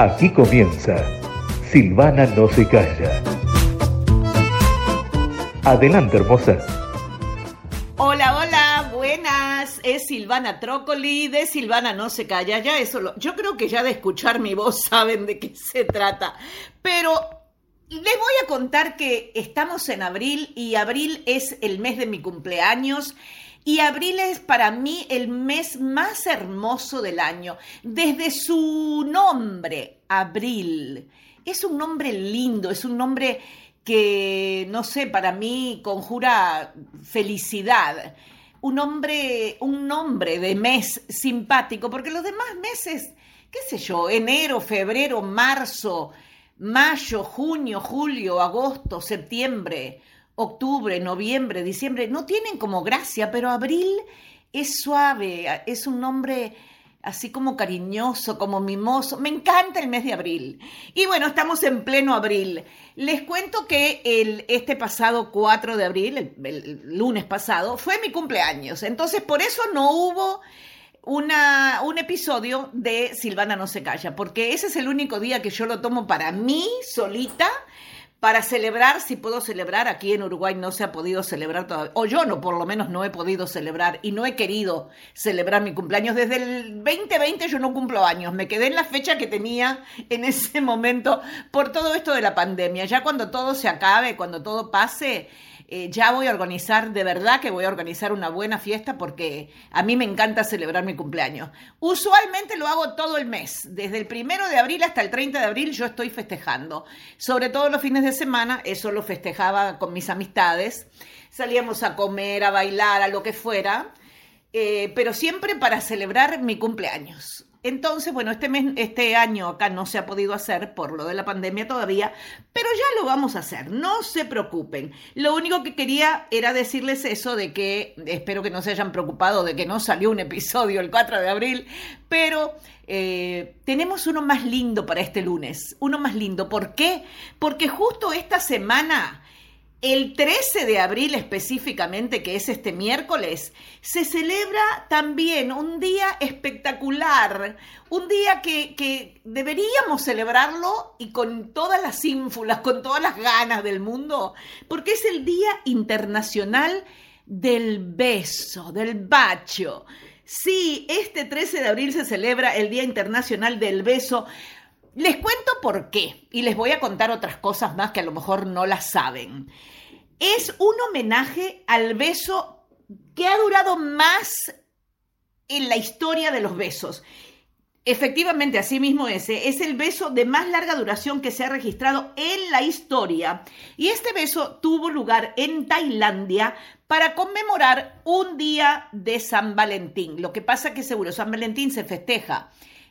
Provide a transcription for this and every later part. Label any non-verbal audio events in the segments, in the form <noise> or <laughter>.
Aquí comienza Silvana no se calla. Adelante, hermosa. Hola, hola, buenas. Es Silvana Trócoli de Silvana No Se Calla. Ya eso yo creo que ya de escuchar mi voz <laughs> saben de qué se trata. Pero les voy a contar que estamos en abril y abril es el mes de mi cumpleaños. Y abril es para mí el mes más hermoso del año. Desde su nombre, abril. Es un nombre lindo, es un nombre que, no sé, para mí conjura felicidad. Un nombre, un nombre de mes simpático, porque los demás meses, qué sé yo, enero, febrero, marzo, mayo, junio, julio, agosto, septiembre, octubre, noviembre, diciembre, no tienen como gracia, pero abril es suave, es un nombre así como cariñoso, como mimoso. Me encanta el mes de abril. Y bueno, estamos en pleno abril. Les cuento que el, este pasado 4 de abril, el, el lunes pasado, fue mi cumpleaños. Entonces, por eso no hubo una, un episodio de Silvana no se calla, porque ese es el único día que yo lo tomo para mí solita para celebrar, si puedo celebrar, aquí en Uruguay no se ha podido celebrar todavía, o yo no, por lo menos no he podido celebrar y no he querido celebrar mi cumpleaños. Desde el 2020 yo no cumplo años, me quedé en la fecha que tenía en ese momento por todo esto de la pandemia. Ya cuando todo se acabe, cuando todo pase, eh, ya voy a organizar, de verdad que voy a organizar una buena fiesta porque a mí me encanta celebrar mi cumpleaños. Usualmente lo hago todo el mes, desde el primero de abril hasta el 30 de abril yo estoy festejando, sobre todo los fines de semana, eso lo festejaba con mis amistades, salíamos a comer, a bailar, a lo que fuera, eh, pero siempre para celebrar mi cumpleaños. Entonces, bueno, este, mes, este año acá no se ha podido hacer por lo de la pandemia todavía, pero ya lo vamos a hacer, no se preocupen. Lo único que quería era decirles eso de que, espero que no se hayan preocupado de que no salió un episodio el 4 de abril, pero eh, tenemos uno más lindo para este lunes, uno más lindo. ¿Por qué? Porque justo esta semana el 13 de abril específicamente, que es este miércoles, se celebra también un día espectacular, un día que, deberíamos celebrarlo y con todas las ínfulas, con todas las ganas del mundo, porque es el Día Internacional del Beso, del Bacho. Sí, este 13 de abril se celebra el Día Internacional del Beso. Les cuento por qué y les voy a contar otras cosas más que a lo mejor no las saben. Es un homenaje al beso que ha durado más en la historia de los besos. Efectivamente, así mismo ese es el beso de más larga duración que se ha registrado en la historia. Y este beso tuvo lugar en Tailandia para conmemorar un día de San Valentín. Lo que pasa que seguro San Valentín se festeja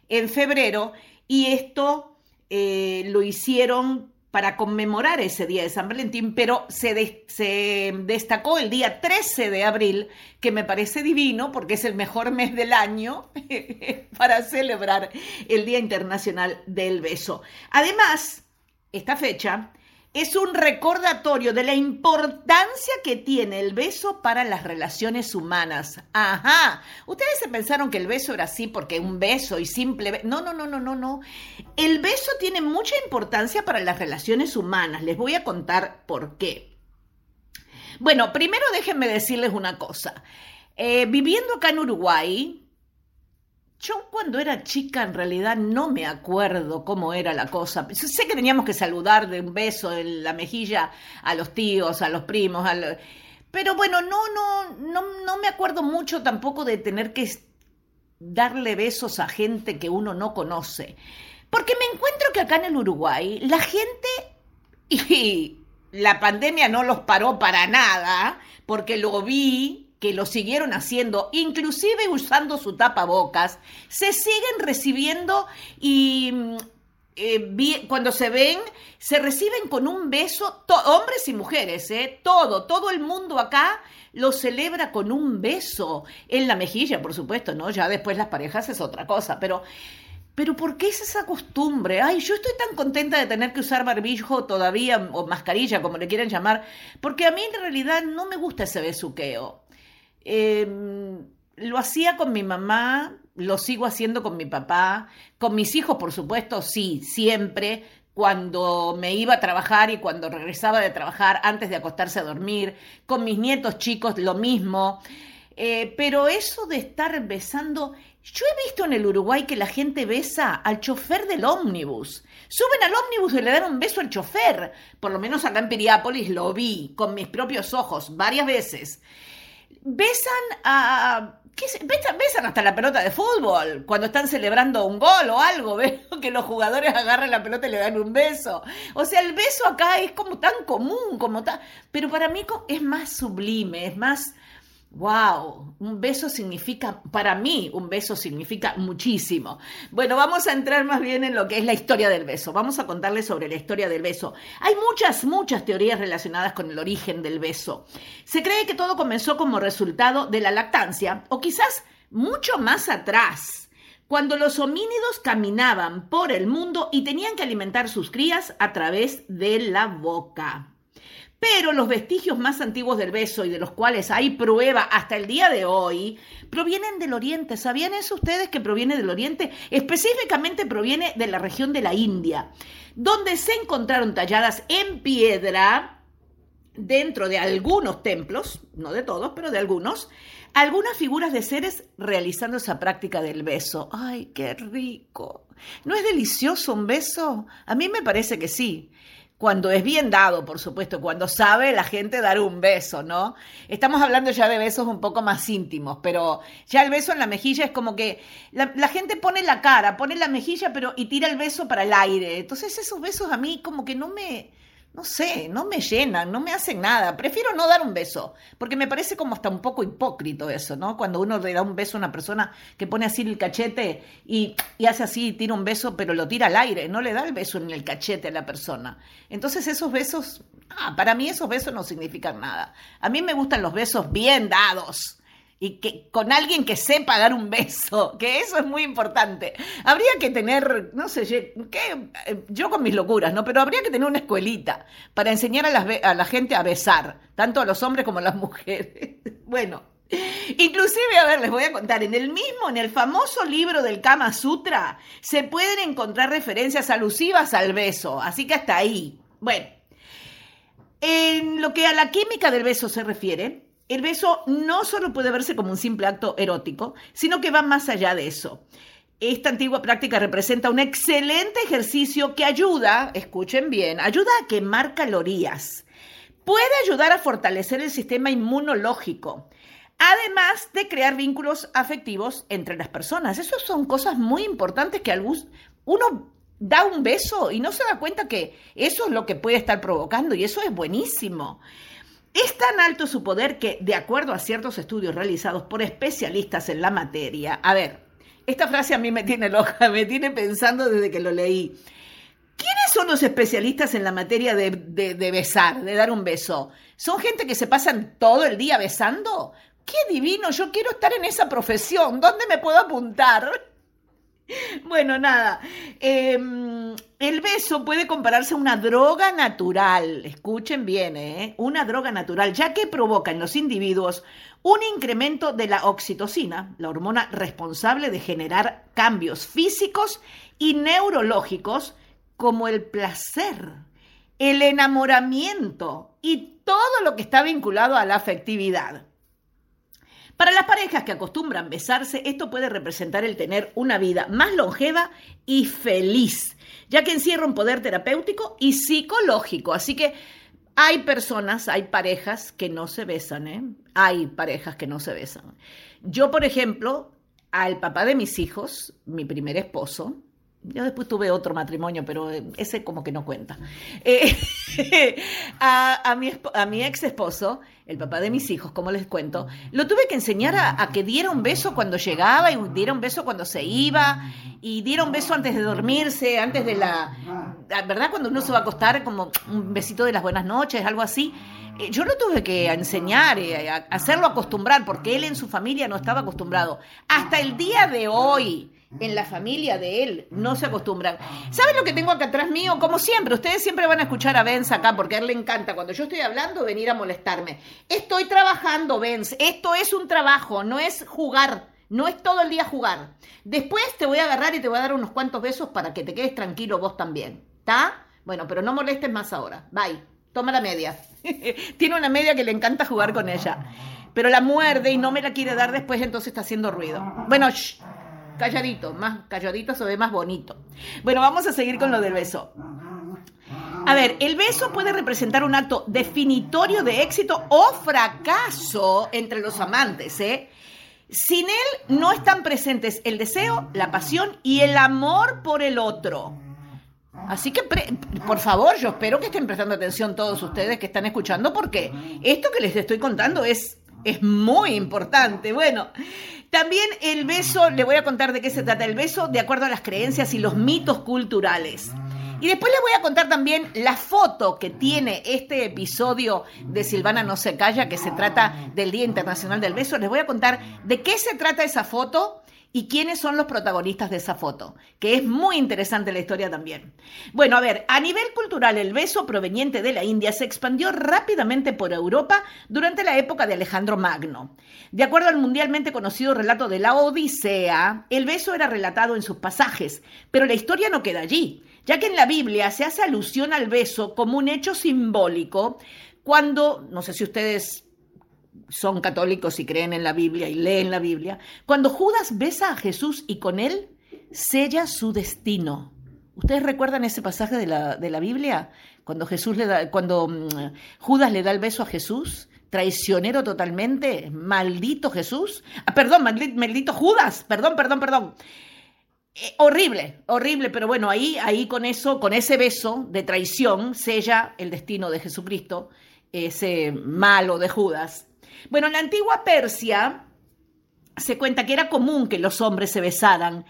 en febrero y esto eh, lo hicieron para conmemorar ese día de San Valentín, pero se, se, destacó el día 13 de abril, que me parece divino porque es el mejor mes del año <laughs> para celebrar el Día Internacional del Beso. Además, esta fecha es un recordatorio de la importancia que tiene el beso para las relaciones humanas. Ajá. Ustedes se pensaron que el beso era así porque un beso y simple... No, no, no, no, no, no. El beso tiene mucha importancia para las relaciones humanas. Les voy a contar por qué. Bueno, primero déjenme decirles una cosa. Eh, viviendo acá en Uruguay, yo cuando era chica en realidad no me acuerdo cómo era la cosa. Sé que teníamos que saludar de un beso en la mejilla a los tíos, a los primos, pero bueno, no, no, no, no me acuerdo mucho tampoco de tener que darle besos a gente que uno no conoce. Porque me encuentro que acá en el Uruguay la gente, y la pandemia no los paró para nada, porque lo vi que lo siguieron haciendo, inclusive usando su tapabocas, se siguen recibiendo y mm, eh, cuando se ven, se reciben con un beso, hombres y mujeres, eh, todo, todo el mundo acá lo celebra con un beso en la mejilla, por supuesto, ¿no? Ya después las parejas es otra cosa, pero... Pero ¿por qué es esa costumbre? Ay, yo estoy tan contenta de tener que usar barbijo todavía, o mascarilla, como le quieran llamar, porque a mí en realidad no me gusta ese besuqueo. Em, lo hacía con mi mamá, lo sigo haciendo con mi papá, con mis hijos, por supuesto, sí, siempre, cuando me iba a trabajar y cuando regresaba de trabajar antes de acostarse a dormir, con mis nietos chicos lo mismo. Eh, pero eso de estar besando, yo he visto en el Uruguay que la gente besa al chofer del ómnibus. Suben al ómnibus y le dan un beso al chofer. Por lo menos acá en Piriápolis lo vi con mis propios ojos varias veces. Besan a... ¿qué besan, besan, hasta la pelota de fútbol cuando están celebrando un gol o algo. <laughs> Veo que los jugadores agarran la pelota y le dan un beso. O sea, el beso acá es como tan común, como tan... Pero para mí es más sublime, es más Wow, un beso significa, para mí, un beso significa muchísimo. Bueno, vamos a entrar más bien en lo que es la historia del beso. Vamos a contarles sobre la historia del beso. Hay muchas, muchas teorías relacionadas con el origen del beso. Se cree que todo comenzó como resultado de la lactancia, o quizás mucho más atrás, cuando los homínidos caminaban por el mundo y tenían que alimentar sus crías a través de la boca. Pero los vestigios más antiguos del beso y de los cuales hay prueba hasta el día de hoy, provienen del Oriente. ¿Sabían eso ustedes que proviene del Oriente? Específicamente proviene de la región de la India, donde se encontraron talladas en piedra dentro de algunos templos, no de todos, pero de algunos, algunas figuras de seres realizando esa práctica del beso. ¡Ay, qué rico! ¿No es delicioso un beso? A mí me parece que sí cuando es bien dado, por supuesto, cuando sabe la gente dar un beso, ¿no? Estamos hablando ya de besos un poco más íntimos, pero ya el beso en la mejilla es como que la, gente pone la cara, pone la mejilla, pero y tira el beso para el aire. Entonces esos besos a mí como que no me, no sé, no me llenan, no me hacen nada. Prefiero no dar un beso, porque me parece como hasta un poco hipócrito eso, ¿no? Cuando uno le da un beso a una persona que pone así el cachete y, hace así, tira un beso, pero lo tira al aire, no le da el beso en el cachete a la persona. Entonces esos besos, ah, para mí esos besos no significan nada. A mí me gustan los besos bien dados y que con alguien que sepa dar un beso, que eso es muy importante. Habría que tener, no sé, ¿qué? yo con mis locuras, ¿no? Pero habría que tener una escuelita para enseñar a, a la gente a besar, tanto a los hombres como a las <laughs> mujeres. bueno, inclusive, a ver, les voy a contar, en el mismo, en el famoso libro del Kama Sutra, se pueden encontrar referencias alusivas al beso, así que hasta ahí. Bueno, en lo que a la química del beso se refiere, el beso no solo puede verse como un simple acto erótico, sino que va más allá de eso. Esta antigua práctica representa un excelente ejercicio que ayuda, escuchen bien, ayuda a quemar calorías. Puede ayudar a fortalecer el sistema inmunológico, además de crear vínculos afectivos entre las personas. Esas son cosas muy importantes que uno da un beso y no se da cuenta que eso es lo que puede estar provocando y eso es buenísimo. Es tan alto su poder que, de acuerdo a ciertos estudios realizados por especialistas en la materia, a ver, esta frase a mí me tiene loca, me tiene pensando desde que lo leí. ¿Quiénes son los especialistas en la materia de, de, besar, de dar un beso? ¿Son gente que se pasan todo el día besando? ¡Qué divino! Yo quiero estar en esa profesión. ¿Dónde me puedo apuntar? <laughs> Bueno, nada. Em, el beso puede compararse a una droga natural. Escuchen bien, ¿eh? Una droga natural, ya que provoca en los individuos un incremento de la oxitocina, la hormona responsable de generar cambios físicos y neurológicos como el placer, el enamoramiento y todo lo que está vinculado a la afectividad. Para las parejas que acostumbran besarse, esto puede representar el tener una vida más longeva y feliz, ya que encierra un poder terapéutico y psicológico. Así que hay personas, hay parejas que no se besan, ¿eh? Hay parejas que no se besan. Yo, por ejemplo, al papá de mis hijos, mi primer esposo, yo después tuve otro matrimonio, pero eh, ese como que no cuenta. Eh, <laughs> a, mi, a, mi, ex esposo, el papá de mis hijos, como les cuento, lo tuve que enseñar a, que diera un beso cuando llegaba y diera un beso cuando se iba y diera un beso antes de dormirse, antes de la... ¿Verdad? Cuando uno se va a acostar, como un besito de las buenas noches, algo así. Eh, yo lo tuve que enseñar, a hacerlo acostumbrar, porque él en su familia no estaba acostumbrado. Hasta el día de hoy en la familia de él no se acostumbran. ¿Saben lo que tengo acá atrás mío? Como siempre, ustedes siempre van a escuchar a Benz acá porque a él le encanta cuando yo estoy hablando venir a molestarme. Estoy trabajando, Benz. Esto es un trabajo, no es jugar. No es todo el día jugar. Después te voy a agarrar y te voy a dar unos cuantos besos para que te quedes tranquilo vos también. ¿Está? Bueno, pero no molestes más ahora. Bye. Toma la media. <laughs> Tiene una media que le encanta jugar con ella. Pero la muerde y no me la quiere dar después, entonces está haciendo ruido. Bueno, shh, calladito, más calladito se ve más bonito. Bueno, vamos a seguir con lo del beso. A ver, el beso puede representar un acto definitorio de éxito o fracaso entre los amantes, ¿eh? Sin él no están presentes el deseo, la pasión y el amor por el otro. Así que, por favor, yo espero que estén prestando atención todos ustedes que están escuchando, porque esto que les estoy contando es, es muy importante. Bueno, también el beso, le voy a contar de qué se trata el beso, de acuerdo a las creencias y los mitos culturales. Y después les voy a contar también la foto que tiene este episodio de Silvana No se calla, que se trata del Día Internacional del Beso. Les voy a contar de qué se trata esa foto y quiénes son los protagonistas de esa foto, que es muy interesante la historia también. Bueno, a ver, a nivel cultural, el beso proveniente de la India se expandió rápidamente por Europa durante la época de Alejandro Magno. De acuerdo al mundialmente conocido relato de la Odisea, el beso era relatado en sus pasajes, pero la historia no queda allí ya que en la Biblia se hace alusión al beso como un hecho simbólico cuando, no sé si ustedes son católicos y creen en la Biblia y leen la Biblia, cuando Judas besa a Jesús y con él sella su destino. ¿Ustedes recuerdan ese pasaje de la, de la Biblia? Cuando Jesús le da, cuando mm, Judas le da el beso a Jesús, traicionero totalmente, maldito Jesús, ah, perdón, maldito Judas, perdón, perdón, perdón. Eh, horrible, horrible, pero bueno, ahí, ahí con eso, con ese beso de traición, sella el destino de Jesucristo, ese malo de Judas. Bueno, en la antigua Persia se cuenta que era común que los hombres se besaran.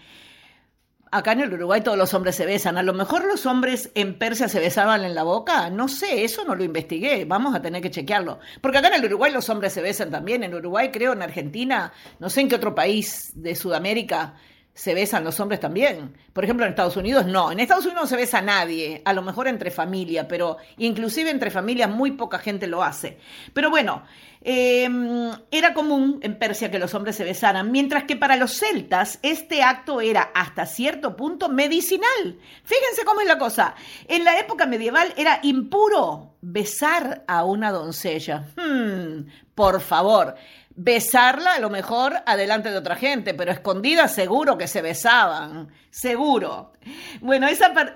Acá en el Uruguay todos los hombres se besan. A lo mejor los hombres en Persia se besaban en la boca. No sé, eso no lo investigué. Vamos a tener que chequearlo. Porque acá en el Uruguay los hombres se besan también. En Uruguay, creo, en Argentina, no sé en qué otro país de Sudamérica se besan los hombres también. Por ejemplo, en Estados Unidos no. En Estados Unidos no se besa a nadie, a lo mejor entre familia, pero inclusive entre familias muy poca gente lo hace. Pero bueno, em, era común en Persia que los hombres se besaran, mientras que para los celtas este acto era hasta cierto punto medicinal. Fíjense cómo es la cosa. En la época medieval era impuro besar a una doncella. Hmm, por favor besarla a lo mejor adelante de otra gente, pero escondida seguro que se besaban, seguro. Bueno, es a,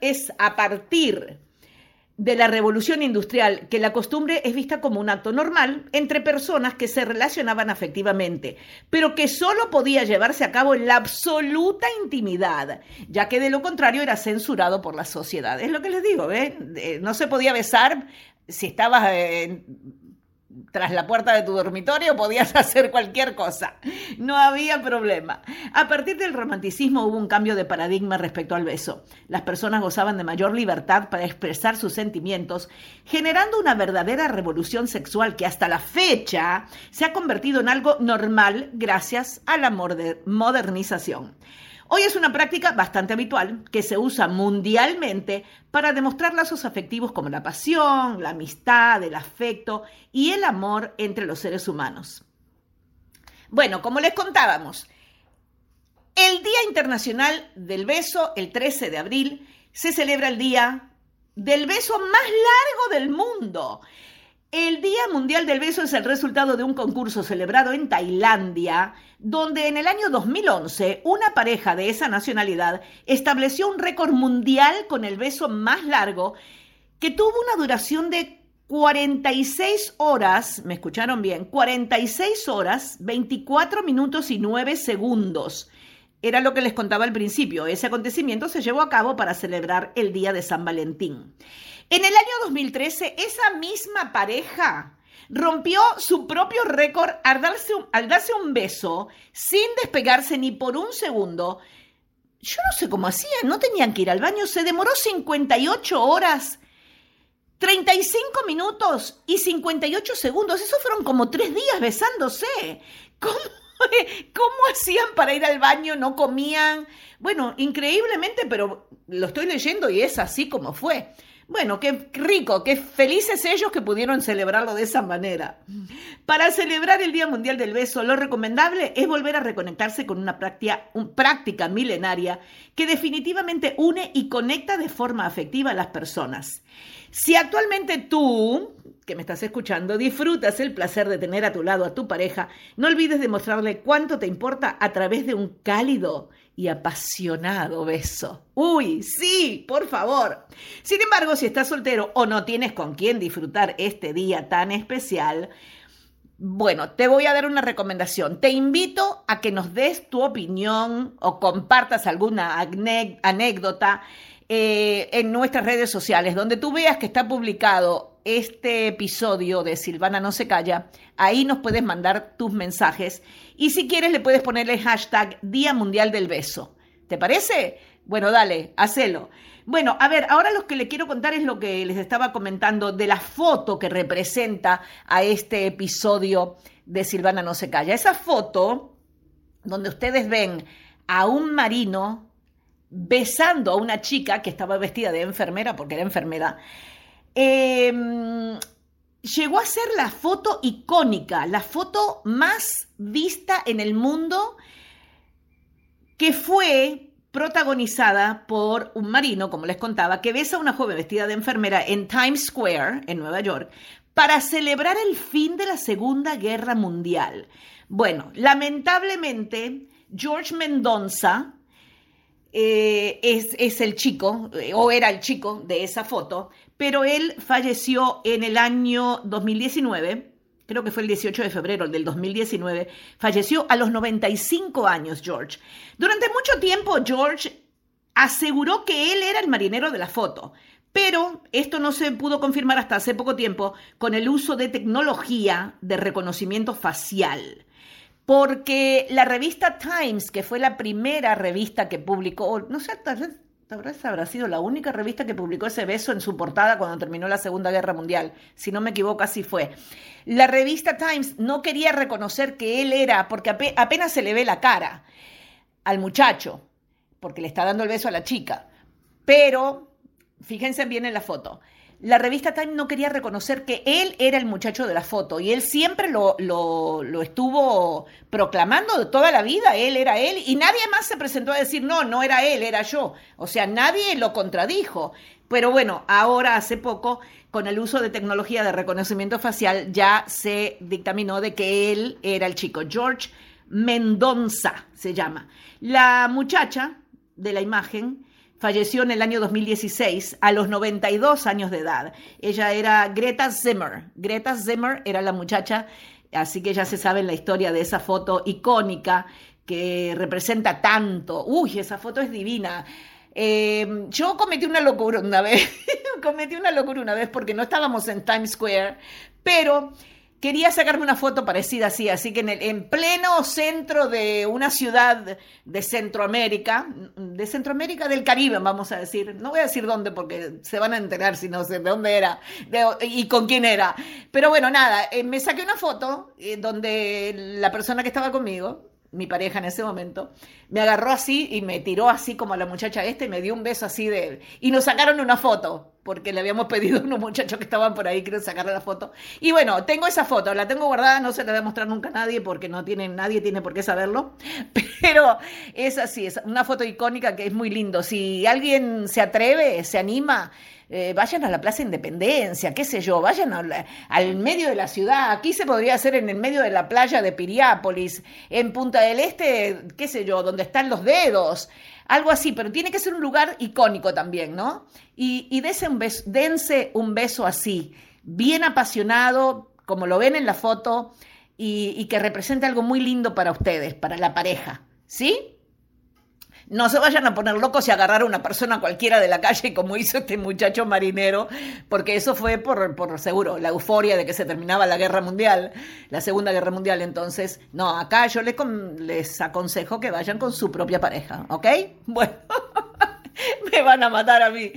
es a partir de la revolución industrial que la costumbre es vista como un acto normal entre personas que se relacionaban afectivamente, pero que solo podía llevarse a cabo en la absoluta intimidad, ya que de lo contrario era censurado por la sociedad. Es lo que les digo, ¿eh? No se podía besar si estabas en tras la puerta de tu dormitorio podías <laughs> hacer cualquier cosa. No había problema. A partir del romanticismo hubo un cambio de paradigma respecto al beso. Las personas gozaban de mayor libertad para expresar sus sentimientos, generando una verdadera revolución sexual que hasta la fecha se ha convertido en algo normal gracias a la modernización. Hoy es una práctica bastante habitual que se usa mundialmente para demostrar lazos afectivos como la pasión, la amistad, el afecto y el amor entre los seres humanos. Bueno, como les contábamos, el Día Internacional del Beso, el 13 de abril, se celebra el Día del Beso más largo del mundo. El Día Mundial del Beso es el resultado de un concurso celebrado en Tailandia, donde en el año 2011 una pareja de esa nacionalidad estableció un récord mundial con el beso más largo, que tuvo una duración de 46 horas, me escucharon bien, 46 horas, 24 minutos y 9 segundos. Era lo que les contaba al principio. Ese acontecimiento se llevó a cabo para celebrar el Día de San Valentín. En el año 2013, esa misma pareja rompió su propio récord al darse, un, al darse un beso sin despegarse ni por un segundo. Yo no sé cómo hacían, no tenían que ir al baño, se demoró 58 horas, 35 minutos y 58 segundos. Esos fueron como tres días besándose. ¿Cómo, <laughs> ¿Cómo hacían para ir al baño? ¿No comían? Bueno, increíblemente, pero lo estoy leyendo y es así como fue. Bueno, qué rico, qué felices ellos que pudieron celebrarlo de esa manera. Para celebrar el Día Mundial del Beso, lo recomendable es volver a reconectarse con una práctica, milenaria que definitivamente une y conecta de forma afectiva a las personas. Si actualmente tú, que me estás escuchando, disfrutas el placer de tener a tu lado a tu pareja, no olvides demostrarle cuánto te importa a través de un cálido y apasionado beso. Uy, sí, por favor. Sin embargo, si estás soltero o no tienes con quién disfrutar este día tan especial, bueno, te voy a dar una recomendación. Te invito a que nos des tu opinión o compartas alguna anécdota eh, en nuestras redes sociales, donde tú veas que está publicado este episodio de Silvana No Se Calla. Ahí nos puedes mandar tus mensajes y si quieres le puedes ponerle hashtag Día Mundial del Beso. ¿Te parece? Bueno, dale, hacelo. Bueno, a ver, ahora lo que le quiero contar es lo que les estaba comentando de la foto que representa a este episodio de Silvana No se calla. Esa foto donde ustedes ven a un marino besando a una chica que estaba vestida de enfermera, porque era enfermera, em, llegó a ser la foto icónica, la foto más vista en el mundo, que fue protagonizada por un marino, como les contaba, que besa a una joven vestida de enfermera en Times Square, en Nueva York, para celebrar el fin de la Segunda Guerra Mundial. Bueno, lamentablemente, George Mendonça, eh, es, es, el chico, eh, o era el chico de esa foto, pero él falleció en el año 2019, creo que fue el 18 de febrero del 2019, falleció a los 95 años George. Durante mucho tiempo George aseguró que él era el marinero de la foto, pero esto no se pudo confirmar hasta hace poco tiempo con el uso de tecnología de reconocimiento facial porque la revista Times, que fue la primera revista que publicó, no sé, vez habrá sido la única revista que publicó ese beso en su portada cuando terminó la Segunda Guerra Mundial. Si no me equivoco, así fue. La revista Times no quería reconocer que él era, porque apenas se le ve la cara al muchacho, porque le está dando el beso a la chica. Pero, fíjense bien en la foto la revista Time no quería reconocer que él era el muchacho de la foto y él siempre lo, lo, lo, estuvo proclamando de toda la vida, él era él y nadie más se presentó a decir, no, no era él, era yo. O sea, nadie lo contradijo. Pero bueno, ahora hace poco, con el uso de tecnología de reconocimiento facial, ya se dictaminó de que él era el chico. George Mendonza se llama. La muchacha de la imagen Falleció en el año 2016 a los 92 años de edad. Ella era Greta Zimmer. Greta Zimmer era la muchacha, así que ya se sabe la historia de esa foto icónica que representa tanto. Uy, esa foto es divina. Em, yo cometí una locura una vez, <laughs> cometí una locura una vez porque no estábamos en Times Square, pero quería sacarme una foto parecida así, así que en, el, en pleno centro de una ciudad de Centroamérica, de Centroamérica del Caribe, vamos a decir, no voy a decir dónde porque se van a enterar si no sé de dónde era y con quién era, pero bueno, nada, eh, me saqué una foto eh, donde la persona que estaba conmigo, mi pareja en ese momento, me agarró así y me tiró así como a la muchacha esta y me dio un beso así de... Y nos sacaron una foto, porque le habíamos <laughs> pedido a unos muchachos que estaban por ahí, quiero sacarle la foto. Y bueno, tengo esa foto, la tengo guardada, no se la voy a mostrar nunca a nadie porque no tiene, nadie tiene por qué saberlo. <laughs> Pero es así, es una foto icónica que es muy lindo. Si alguien se atreve, se anima, eh, vayan a la Plaza Independencia, qué sé yo, vayan al, medio de la ciudad. Aquí se podría hacer en el medio de la playa de Piriápolis, en Punta del Este, qué sé yo, donde están los dedos, algo así, pero tiene que ser un lugar icónico también, ¿no? Y, y dense, un beso, dense un beso así, bien apasionado, como lo ven en la foto, y, y que represente algo muy lindo para ustedes, para la pareja, ¿sí? No se vayan a poner locos y agarrar a una persona cualquiera de la calle como hizo este muchacho marinero, porque eso fue por, por seguro, la euforia de que se terminaba la guerra mundial, la segunda guerra mundial. Entonces, no, acá yo les, les aconsejo que vayan con su propia pareja, ¿ok? <laughs> Bueno. <laughs> me van a matar a mí.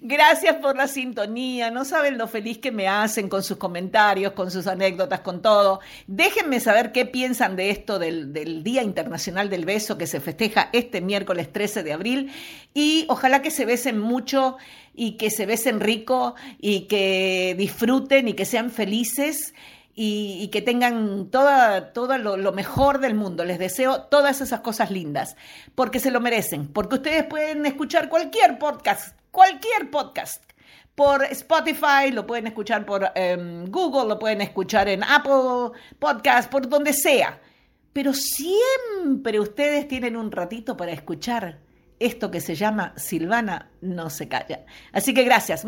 Gracias por la sintonía. No saben lo feliz que me hacen con sus comentarios, con sus anécdotas, con todo. Déjenme saber qué piensan de esto del, Día Internacional del Beso que se festeja este miércoles 13 de abril. Y ojalá que se besen mucho y que se besen rico y que disfruten y que sean felices y, que tengan todo lo, mejor del mundo. Les deseo todas esas cosas lindas, porque se lo merecen, porque ustedes pueden escuchar cualquier podcast, cualquier podcast. Por Spotify, lo pueden escuchar por em, Google, lo pueden escuchar en Apple Podcast, por donde sea. Pero siempre ustedes tienen un ratito para escuchar esto que se llama Silvana no se calla. Así que gracias.